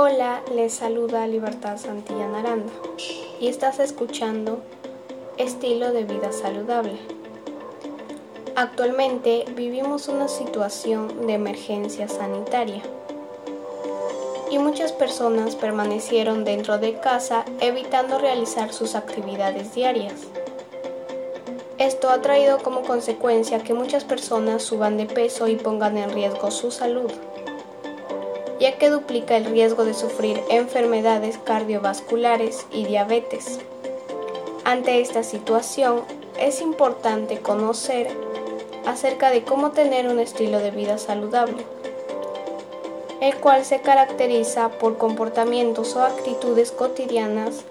Hola, les saluda Libertad Santillán Aranda y estás escuchando Estilo de Vida Saludable. Actualmente vivimos una situación de emergencia sanitaria y muchas personas permanecieron dentro de casa evitando realizar sus actividades diarias. Esto ha traído como consecuencia que muchas personas suban de peso y pongan en riesgo su salud, ya que duplica el riesgo de sufrir enfermedades cardiovasculares y diabetes. Ante esta situación, es importante conocer acerca de cómo tener un estilo de vida saludable, el cual se caracteriza por comportamientos o actitudes cotidianas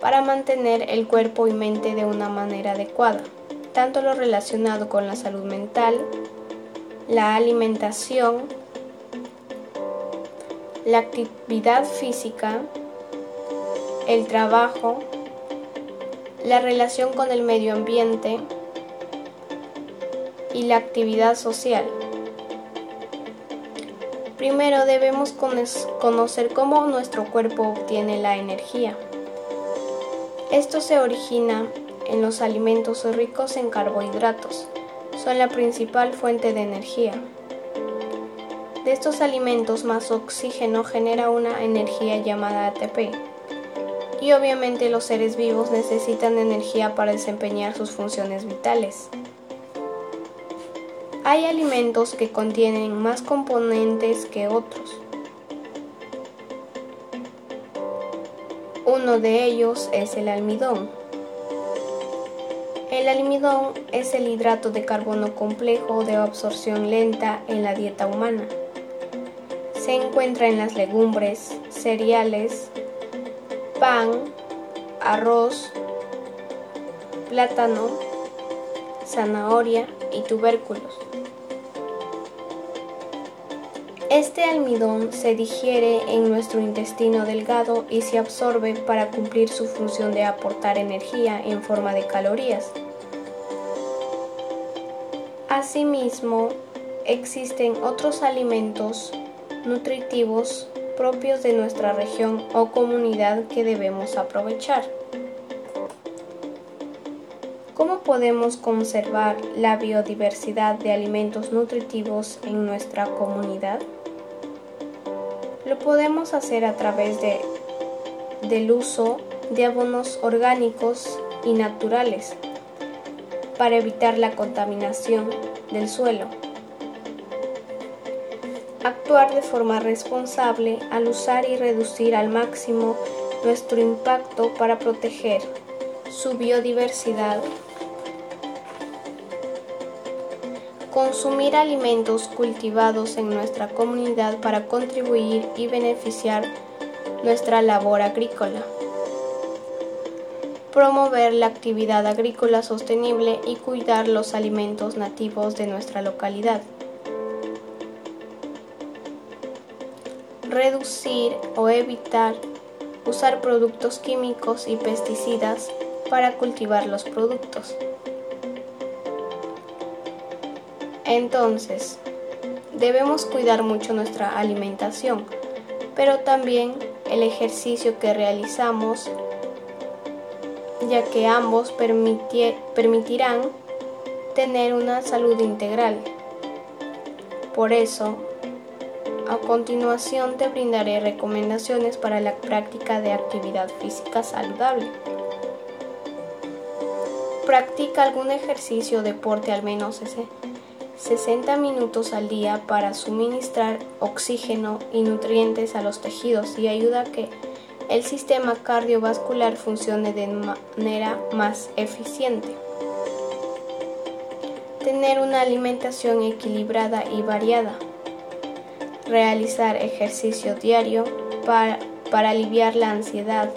para mantener el cuerpo y mente de una manera adecuada, tanto lo relacionado con la salud mental, la alimentación, la actividad física, el trabajo, la relación con el medio ambiente y la actividad social. Primero debemos conocer cómo nuestro cuerpo obtiene la energía. Esto se origina en los alimentos ricos en carbohidratos. Son la principal fuente de energía. De estos alimentos más oxígeno genera una energía llamada ATP. Y obviamente los seres vivos necesitan energía para desempeñar sus funciones vitales. Hay alimentos que contienen más componentes que otros. Uno de ellos es el almidón. El almidón es el hidrato de carbono complejo de absorción lenta en la dieta humana. Se encuentra en las legumbres, cereales, pan, arroz, plátano, zanahoria y tubérculos. Este almidón se digiere en nuestro intestino delgado y se absorbe para cumplir su función de aportar energía en forma de calorías. Asimismo, existen otros alimentos nutritivos propios de nuestra región o comunidad que debemos aprovechar. ¿Cómo podemos conservar la biodiversidad de alimentos nutritivos en nuestra comunidad? Lo podemos hacer a través de, del uso de abonos orgánicos y naturales para evitar la contaminación del suelo. Actuar de forma responsable al usar y reducir al máximo nuestro impacto para proteger su biodiversidad consumir alimentos cultivados en nuestra comunidad para contribuir y beneficiar nuestra labor agrícola. Promover la actividad agrícola sostenible y cuidar los alimentos nativos de nuestra localidad. Reducir o evitar usar productos químicos y pesticidas para cultivar los productos. Entonces, debemos cuidar mucho nuestra alimentación, pero también el ejercicio que realizamos, ya que ambos permitirán tener una salud integral. Por eso, a continuación te brindaré recomendaciones para la práctica de actividad física saludable. Practica algún ejercicio o deporte al menos ese 60 minutos al día para suministrar oxígeno y nutrientes a los tejidos y ayuda a que el sistema cardiovascular funcione de manera más eficiente. Tener una alimentación equilibrada y variada. Realizar ejercicio diario para, para aliviar la ansiedad.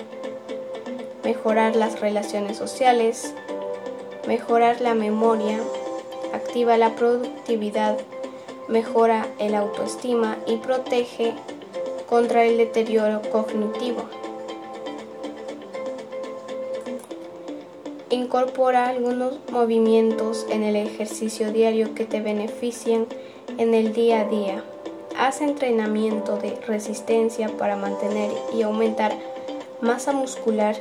Mejorar las relaciones sociales. Mejorar la memoria activa la productividad, mejora el autoestima y protege contra el deterioro cognitivo. Incorpora algunos movimientos en el ejercicio diario que te beneficien en el día a día. Haz entrenamiento de resistencia para mantener y aumentar masa muscular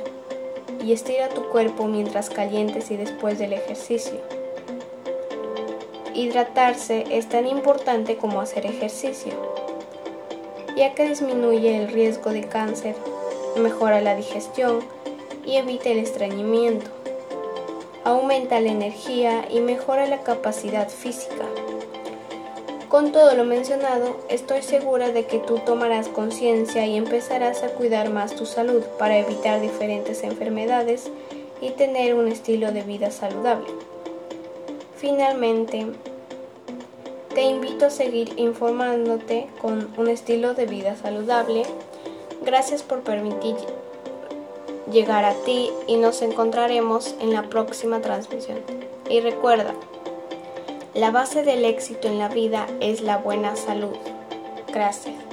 y estira tu cuerpo mientras calientes y después del ejercicio. Hidratarse es tan importante como hacer ejercicio, ya que disminuye el riesgo de cáncer, mejora la digestión y evita el estreñimiento, aumenta la energía y mejora la capacidad física. Con todo lo mencionado, estoy segura de que tú tomarás conciencia y empezarás a cuidar más tu salud para evitar diferentes enfermedades y tener un estilo de vida saludable. Finalmente, te invito a seguir informándote con un estilo de vida saludable. Gracias por permitir llegar a ti y nos encontraremos en la próxima transmisión. Y recuerda, la base del éxito en la vida es la buena salud. Gracias.